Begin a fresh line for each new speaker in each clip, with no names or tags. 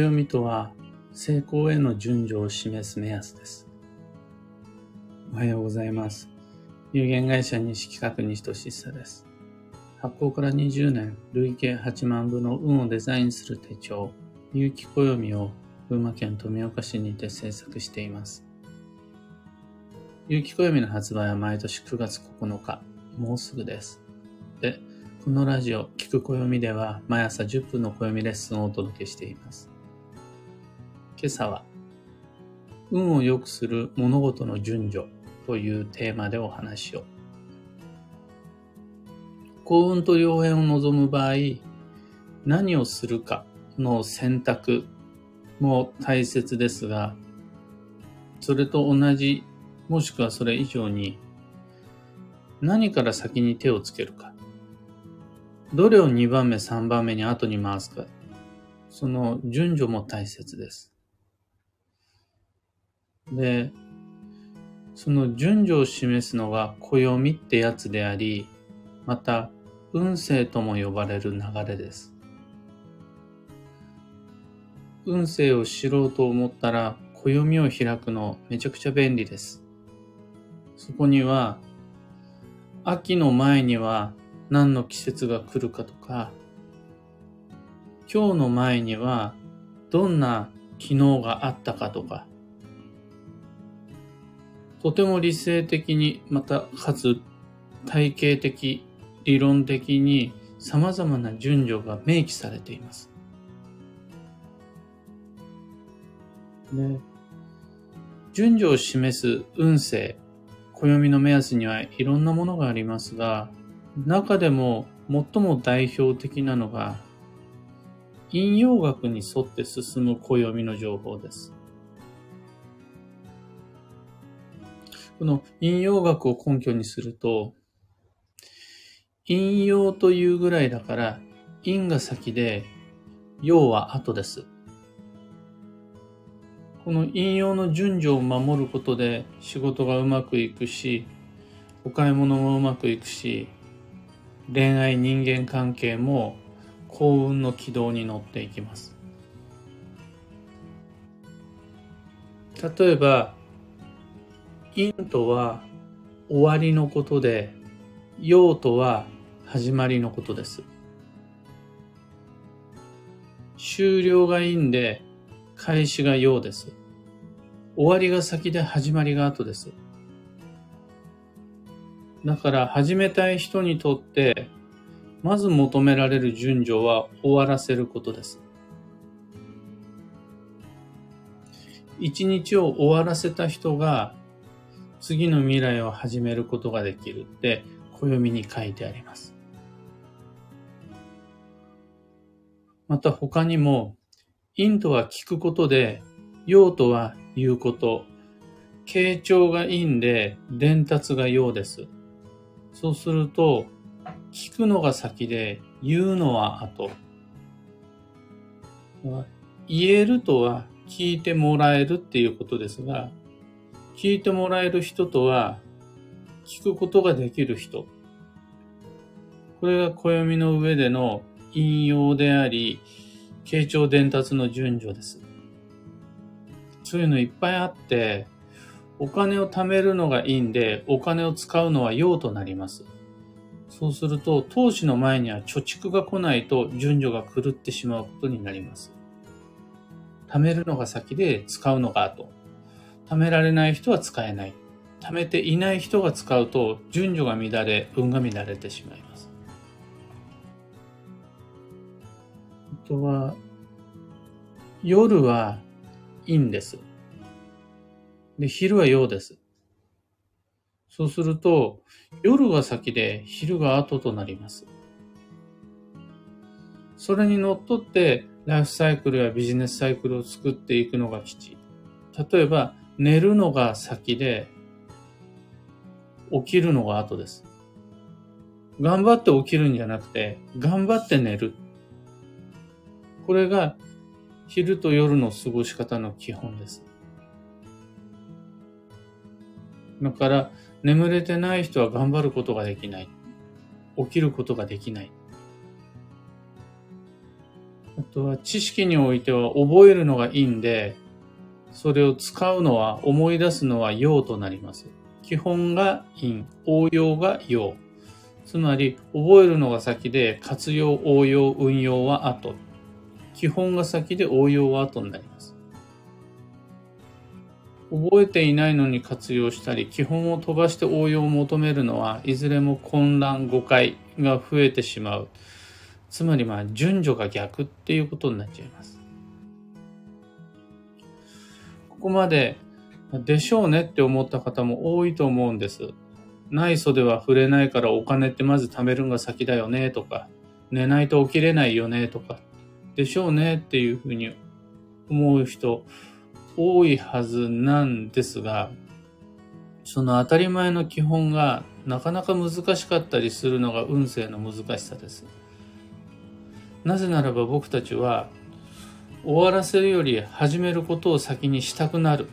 暦とは成功への順序を示す目安です。おはようございます。有限会社西企画西俊久です。発行から20年、累計8万部の運をデザインする手帳、有機暦を群馬県富岡市にて制作しています。有機暦の発売は毎年9月9日、もうすぐです。で、このラジオ、聞く暦では毎朝10分の暦レッスンをお届けしています。今朝は、運を良くする物事の順序というテーマでお話を。幸運と良縁を望む場合、何をするかの選択も大切ですが、それと同じ、もしくはそれ以上に、何から先に手をつけるか。どれを2番目、3番目に後に回すか。その順序も大切です。で、その順序を示すのが暦ってやつであり、また運勢とも呼ばれる流れです。運勢を知ろうと思ったら暦を開くのめちゃくちゃ便利です。そこには秋の前には何の季節が来るかとか、今日の前にはどんな機能があったかとか、とても理性的に、またかつ体系的、理論的に様々な順序が明記されています。ね、順序を示す運勢、暦の目安にはいろんなものがありますが、中でも最も代表的なのが、引用学に沿って進む暦の情報です。この引用学を根拠にすると、引用というぐらいだから、因が先で、用は後です。この引用の順序を守ることで仕事がうまくいくし、お買い物もうまくいくし、恋愛人間関係も幸運の軌道に乗っていきます。例えば、因とは終わりのことで、用とは始まりのことです。終了が因で、開始が用です。終わりが先で始まりが後です。だから始めたい人にとって、まず求められる順序は終わらせることです。一日を終わらせた人が次の未来を始めることができるって暦に書いてあります。また他にも、陰とは聞くことで、陽とは言うこと、傾聴が陰で伝達が陽です。そうすると、聞くのが先で言うのは後。言えるとは聞いてもらえるっていうことですが、聞いてもらえる人とは、聞くことができる人。これが暦の上での引用であり、傾聴伝達の順序です。そういうのいっぱいあって、お金を貯めるのがいいんで、お金を使うのは用となります。そうすると、投資の前には貯蓄が来ないと順序が狂ってしまうことになります。貯めるのが先で使うのが後。貯められない人は使えない。貯めていない人が使うと順序が乱れ、運が乱れてしまいます。あとは、夜はいいんです。で、昼は陽です。そうすると、夜が先で昼が後となります。それにのっとって、ライフサイクルやビジネスサイクルを作っていくのが基地。例えば、寝るのが先で、起きるのが後です。頑張って起きるんじゃなくて、頑張って寝る。これが昼と夜の過ごし方の基本です。だから、眠れてない人は頑張ることができない。起きることができない。あとは知識においては覚えるのがいいんで、それを使うのは、思い出すのは用となります。基本が因、応用が用。つまり、覚えるのが先で、活用、応用、運用は後。基本が先で応用は後になります。覚えていないのに活用したり、基本を飛ばして応用を求めるのは、いずれも混乱、誤解が増えてしまう。つまりまあ順序が逆っていうことになっちゃいます。ここまででしょうねって思った方も多いと思うんです。ない袖は触れないからお金ってまず貯めるのが先だよねとか、寝ないと起きれないよねとか、でしょうねっていうふうに思う人多いはずなんですが、その当たり前の基本がなかなか難しかったりするのが運勢の難しさです。なぜならば僕たちは終わらせるより始めることを先にしたくなる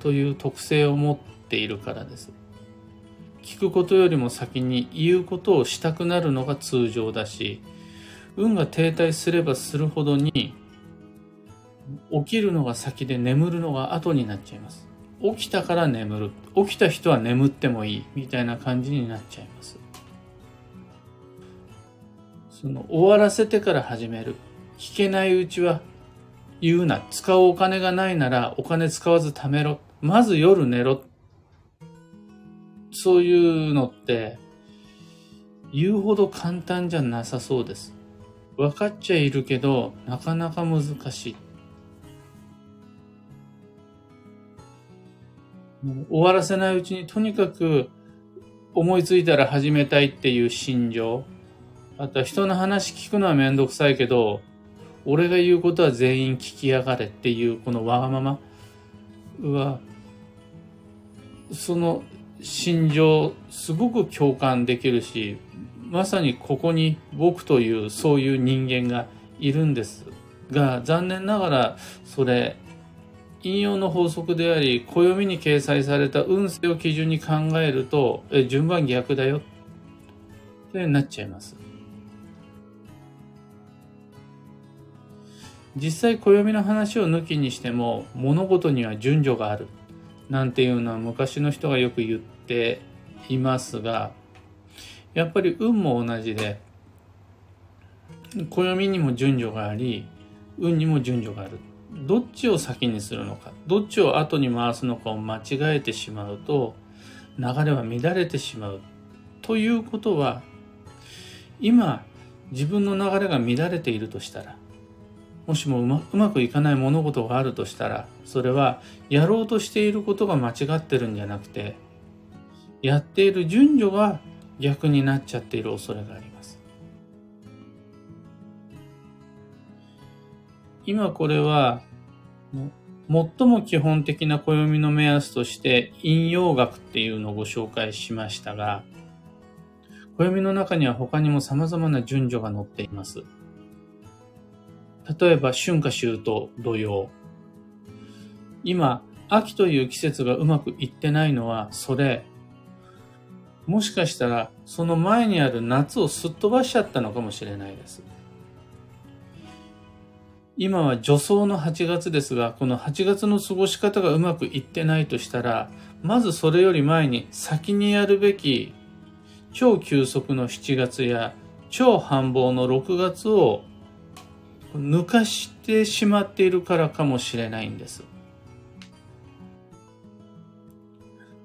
という特性を持っているからです。聞くことよりも先に言うことをしたくなるのが通常だし、運が停滞すればするほどに起きるのが先で眠るのが後になっちゃいます。起きたから眠る。起きた人は眠ってもいいみたいな感じになっちゃいます。その終わらせてから始める。聞けないうちは言うな。使うお金がないならお金使わず貯めろ。まず夜寝ろ。そういうのって言うほど簡単じゃなさそうです。分かっちゃいるけどなかなか難しい。終わらせないうちにとにかく思いついたら始めたいっていう心情。あとは人の話聞くのはめんどくさいけど、俺が言うことは全員聞きやがれっていうこのわがままは、その心情すごく共感できるし、まさにここに僕というそういう人間がいるんですが、残念ながらそれ引用の法則であり、暦に掲載された運勢を基準に考えると、え順番逆だよってなっちゃいます。実際暦の話を抜きにしても物事には順序がある。なんていうのは昔の人がよく言っていますがやっぱり運も同じで暦にも順序があり運にも順序がある。どっちを先にするのかどっちを後に回すのかを間違えてしまうと流れは乱れてしまう。ということは今自分の流れが乱れているとしたらもしもうまうまくいかない物事があるとしたらそれはやろうとしていることが間違ってるんじゃなくてやっている順序が逆になっちゃっている恐れがあります今これは最も基本的な暦の目安として引用学っていうのをご紹介しましたが暦の中には他にも様々な順序が載っています。例えば春夏秋冬土曜。今、秋という季節がうまくいってないのは、それ、もしかしたらその前にある夏をすっ飛ばしちゃったのかもしれないです。今は助走の8月ですが、この8月の過ごし方がうまくいってないとしたら、まずそれより前に先にやるべき超急速の7月や超繁忙の6月を抜かしてしまっているからかもしれないんです。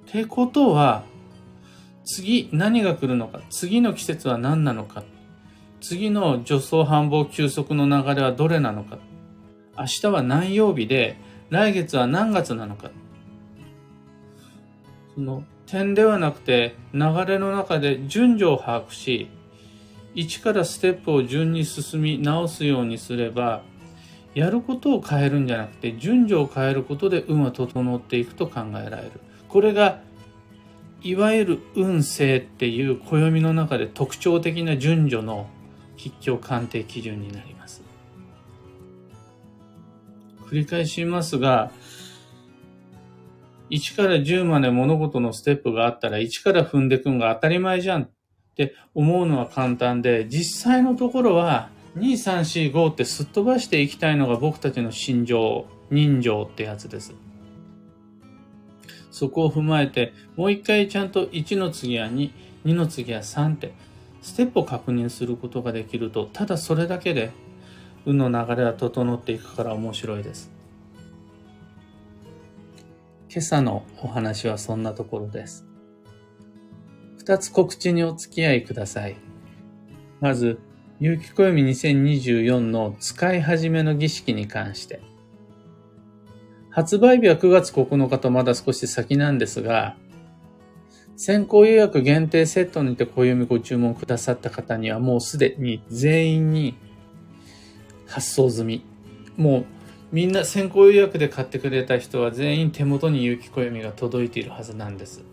ってことは、次何が来るのか、次の季節は何なのか、次の助走繁忙休息の流れはどれなのか、明日は何曜日で、来月は何月なのか、その点ではなくて流れの中で順序を把握し、1からステップを順に進み直すようにすればやることを変えるんじゃなくて順序を変えることで運は整っていくと考えられる。これがいわゆる運勢っていう暦の中で特徴的な順序の吉凶鑑定基準になります。繰り返しますが1から10まで物事のステップがあったら1から踏んでいくのが当たり前じゃん。って思うのは簡単で、実際のところは2345ってすっ飛ばしていきたいのが僕たちの心情、人情ってやつです。そこを踏まえて、もう一回ちゃんと1の次は2、2の次は3って、ステップを確認することができると、ただそれだけで、運の流れは整っていくから面白いです。今朝のお話はそんなところです。二つ告知にお付き合いください。まず、有機暦2024の使い始めの儀式に関して。発売日は9月9日とまだ少し先なんですが、先行予約限定セットにて暦ご注文くださった方にはもうすでに全員に発送済み。もうみんな先行予約で買ってくれた人は全員手元に有機暦が届いているはずなんです。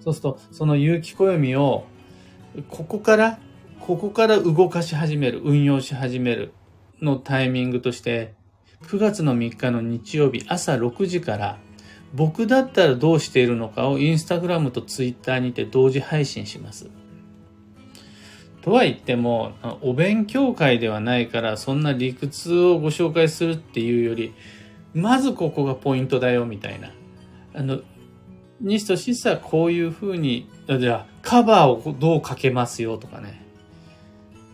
そうすると、その有機暦をここからここから動かし始める、運用し始めるのタイミングとして、9月の3日の日曜日朝6時から僕だったらどうしているのかをインスタグラムとツイッターにて同時配信します。とは言っても、お勉強会ではないからそんな理屈をご紹介するっていうより、まずここがポイントだよみたいな。あの、西とシスはこういうふうに、じゃあカバーをどうかけますよとかね。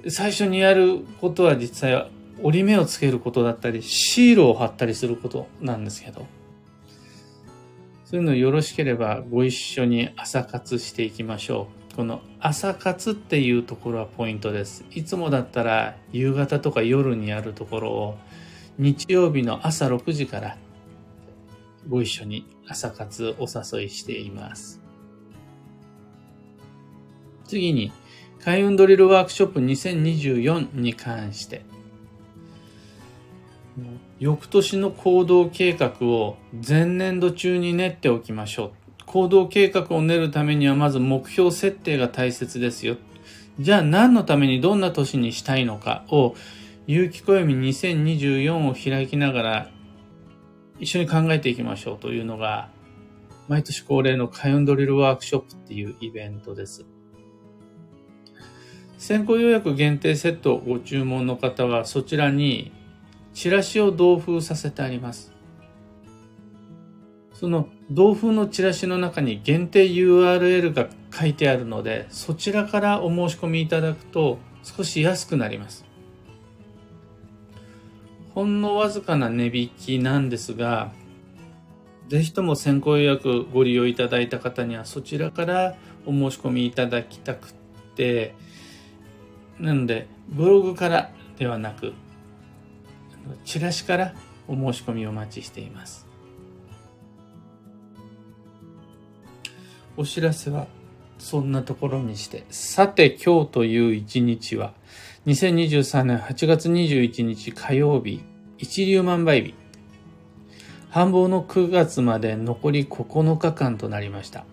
最初にやることは実際は折り目をつけることだったり、シールを貼ったりすることなんですけど、そういうのよろしければご一緒に朝活していきましょう。この朝活っていうところはポイントです。いつもだったら夕方とか夜にやるところを日曜日の朝6時からご一緒に朝活お誘いしています。次に開運ドリルワークショップ2024に関して、翌年の行動計画を前年度中に練っておきましょう。行動計画を練るためにはまず目標設定が大切ですよ。じゃあ何のためにどんな年にしたいのかを有機暦2024を開きながら一緒に考えていきましょうというのが毎年恒例の開運ドリルワークショップっていうイベントです。先行予約限定セットをご注文の方はそちらにチラシを同封させてあります。その同封のチラシの中に限定 URL が書いてあるので、そちらからお申し込みいただくと少し安くなります。ほんのわずかな値引きなんですが、ぜひとも先行予約ご利用いただいた方にはそちらからお申し込みいただきたくて、なので、ブログからではなく、チラシからお申し込みをお待ちしています。お知らせはそんなところにして、さて今日という一日は、2023年8月21日火曜日、一粒万倍日。繁忙の9月まで残り9日間となりました。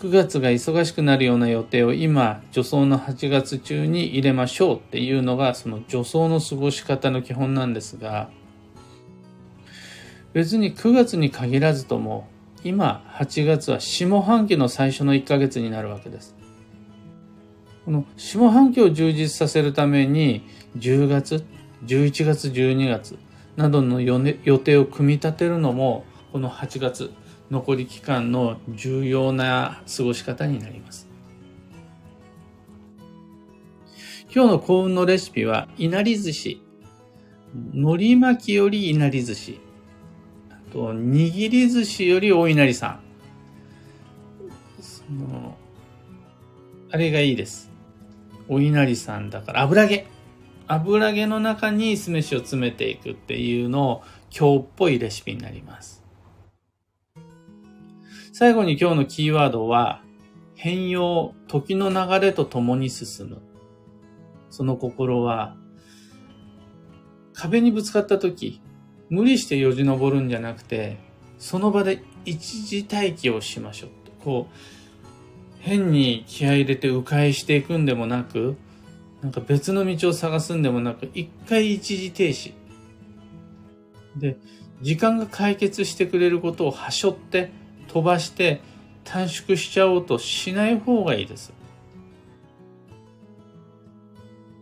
9月が忙しくなるような予定を今、助走の8月中に入れましょうっていうのが、その助走の過ごし方の基本なんですが、別に9月に限らずとも、今8月は下半期の最初の1ヶ月になるわけです。この下半期を充実させるために、10月、11月、12月などの予定を組み立てるのも、この8月、残り期間の重要な過ごし方になります。今日の幸運のレシピは、いなり寿司。海苔巻きよりいなり寿司。あと、握り寿司よりお稲荷さん。その、あれがいいです。お稲荷さんだから油揚げ。油揚げの中に酢飯を詰めていくっていうのを今日っぽいレシピになります。最後に今日のキーワードは、変容、時の流れと共に進む。その心は、壁にぶつかった時、無理してよじ登るんじゃなくて、その場で一時待機をしましょう。こう、変に気合入れて迂回していくんでもなく、なんか別の道を探すんでもなく、一回一時停止。で、時間が解決してくれることをはしょって、飛ばして短縮しちゃおうとしない方がいいです。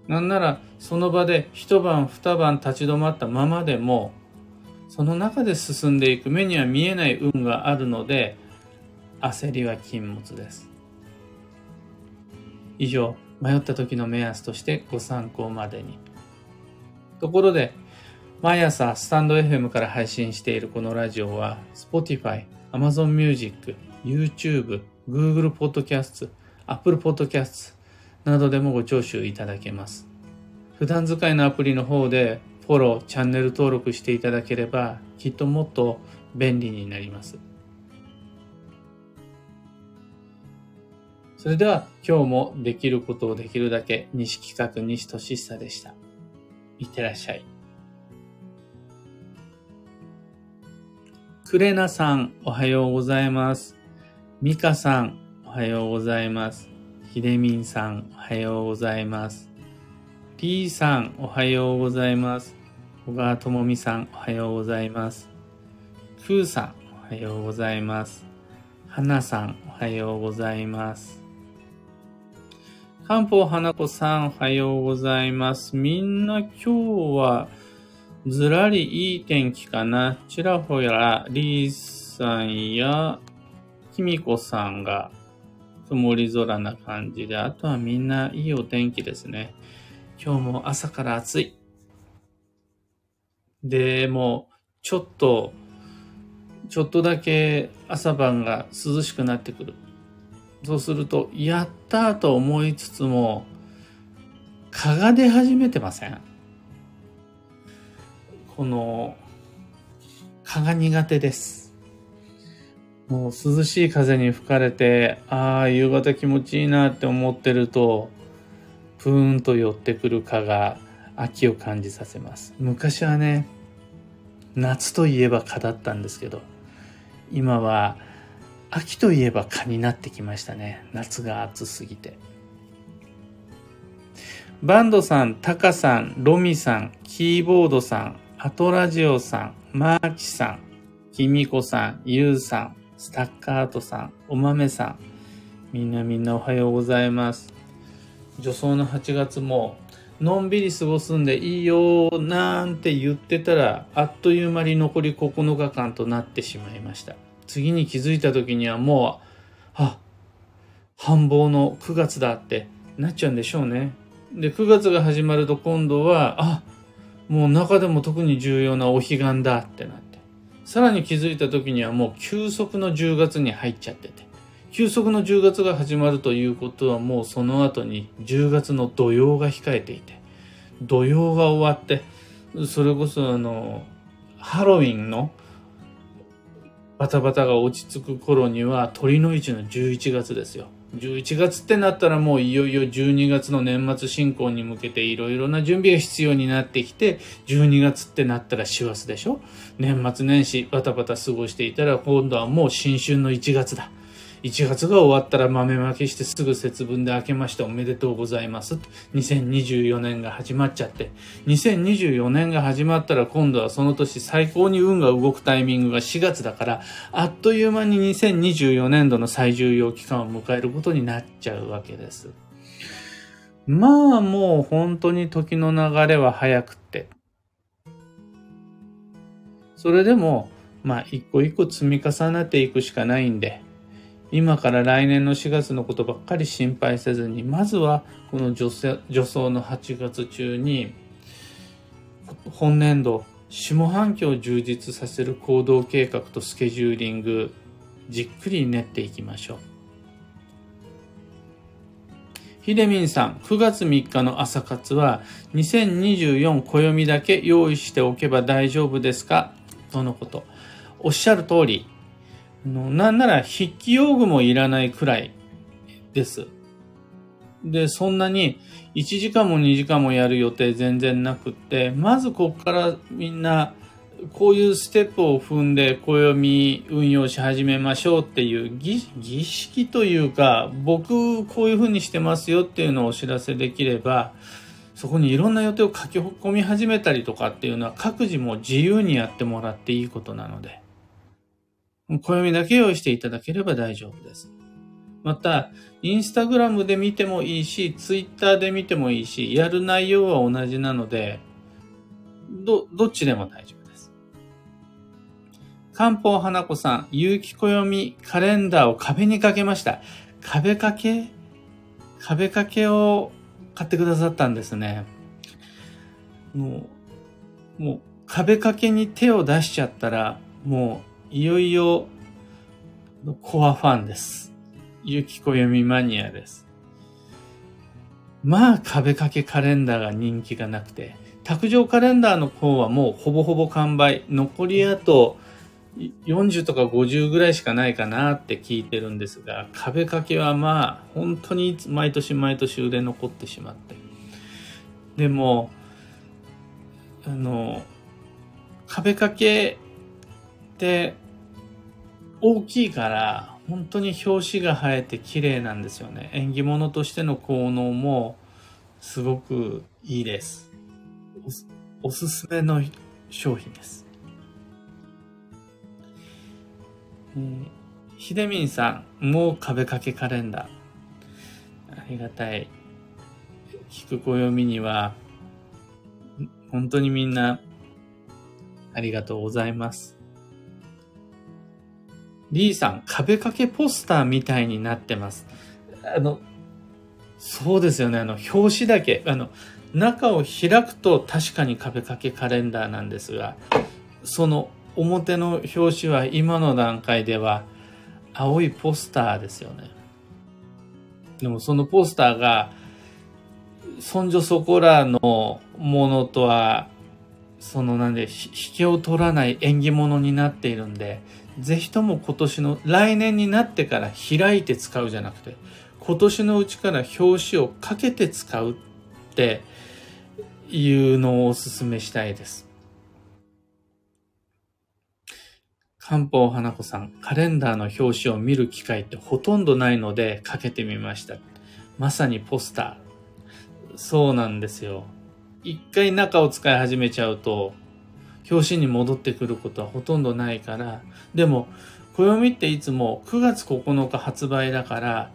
なんならその場で一晩二晩立ち止まったままでもその中で進んでいく目には見えない運があるので焦りは禁物です以上迷った時の目安としてご参考までにところで毎朝スタンド FM から配信しているこのラジオは Spotify、Amazon Music、YouTube、Google Podcast、Apple Podcast などでもご聴取いただけます。普段使いのアプリの方でフォロー、チャンネル登録していただければきっともっと便利になります。それでは今日もできることをできるだけ西企画西俊久でした。いってらっしゃい。クレナさん、おはようございます。ミカさん、おはようございます。ヒデミンさん、おはようございます。リーさん、おはようございます。小川智美さん、おはようございます。クーさん、おはようございます。はなさん、おはようございます。漢方花子さん、おはようございます。みんな今日は、ずらりいい天気かな。ちらほら、リーさんや、きみこさんが曇り空な感じで、あとはみんないいお天気ですね。今日も朝から暑い。で、もちょっと、ちょっとだけ朝晩が涼しくなってくる。そうすると、やったと思いつつも、蚊が出始めてませんこの、蚊が苦手です。もう涼しい風に吹かれて、ああ、夕方気持ちいいなって思ってると、プーンと寄ってくる蚊が秋を感じさせます。昔はね、夏といえば蚊だったんですけど、今は秋といえば蚊になってきましたね。夏が暑すぎて。バンドさん、タカさん、ロミさん、キーボードさん、アトラジオさん、マーキさん、キミコさん、ユウさん、スタッカートさん、お豆さん、みんなみんなおはようございます。女装の8月も、のんびり過ごすんでいいよなんて言ってたら、あっという間に残り9日間となってしまいました。次に気づいた時にはもう、あ、繁忙の9月だってなっちゃうんでしょうね。で、9月が始まると今度は、あ、もう中でも特に重要なお彼岸だってなって。さらに気づいた時にはもう休息の10月に入っちゃってて。休息の10月が始まるということはもうその後に10月の土曜が控えていて。土曜が終わって、それこそあの、ハロウィンのバタバタが落ち着く頃には鳥の市の11月ですよ。11月ってなったらもういよいよ12月の年末進行に向けていろいろな準備が必要になってきて、12月ってなったら師走でしょ年末年始バタバタ過ごしていたら今度はもう新春の1月だ。1月が終わったら豆まきしてすぐ節分で明けましておめでとうございます。2024年が始まっちゃって、2024年が始まったら今度はその年最高に運が動くタイミングが4月だから、あっという間に2024年度の最重要期間を迎えることになっちゃうわけです。まあもう本当に時の流れは早くって。それでも、まあ一個一個積み重ねていくしかないんで、今から来年の4月のことばっかり心配せずに、まずはこの女女装の8月中に、本年度、下半期を充実させる行動計画とスケジューリング、じっくり練っていきましょう。ひでみんさん、9月3日の朝活は2024暦だけ用意しておけば大丈夫ですか？とのこと。おっしゃる通り、なんなら筆記用具もいらないくらいです。で、そんなに1時間も2時間もやる予定全然なくって、まずここからみんなこういうステップを踏んで暦運用し始めましょうっていう儀式というか、僕こういう風にしてますよっていうのをお知らせできれば、そこにいろんな予定を書き込み始めたりとかっていうのは各自も自由にやってもらっていいことなので。暦だけ用意していただければ大丈夫です。また、インスタグラムで見てもいいし、ツイッターで見てもいいし、やる内容は同じなので、ど、どっちでも大丈夫です。漢方花子さん、有機暦カレンダーを壁にかけました。壁掛け？壁掛けを買ってくださったんですね。もう、もう壁掛けに手を出しちゃったら、もういよいよコアファンです。ゆきこ読みマニアです。まあ、壁掛けカレンダーが人気がなくて、卓上カレンダーの方はもうほぼほぼ完売。残りあと40とか50ぐらいしかないかなって聞いてるんですが、壁掛けはまあ、本当に毎年毎年売れ残ってしまって。でも、あの、壁掛けって大きいから本当に表紙が生えて綺麗なんですよね。縁起物としての効能もすごくいいです。おすすめの商品です。えー、ひでみんさん、もう壁掛けカレンダー。ありがたい。聞く暦には、本当にみんな、ありがとうございます。リーさん、壁掛けポスターみたいになってます。あの、そうですよね。あの、表紙だけ、あの、中を開くと確かに壁掛けカレンダーなんですが、その表の表紙は今の段階では青いポスターですよね。でもそのポスターが、そんじょそこらのものとは、そのなんで、引けを取らない縁起物になっているんで、ぜひとも今年の、来年になってから開いて使うじゃなくて、今年のうちから表紙をかけて使うっていうのをお勧めしたいです。漢方花子さん、カレンダーの表紙を見る機会ってほとんどないのでかけてみました。まさにポスター。そうなんですよ。一回中を使い始めちゃうと、表紙に戻ってくることはほとんどないから、でも、暦っていつも9月9日発売だから、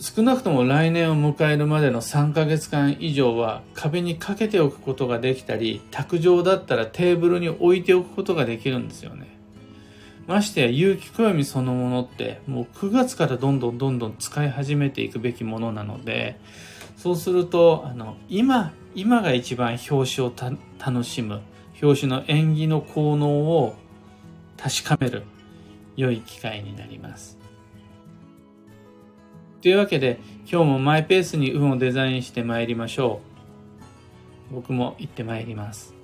少なくとも来年を迎えるまでの3ヶ月間以上は壁にかけておくことができたり、卓上だったらテーブルに置いておくことができるんですよね。ましてや有機暦そのものってもう9月からどんどんどんどん使い始めていくべきものなので、そうすると、あの、今、今が一番表紙を楽しむ。表紙の縁起の効能を確かめる良い機会になります。というわけで今日もマイペースに運をデザインして参りましょう。僕も行って参ります。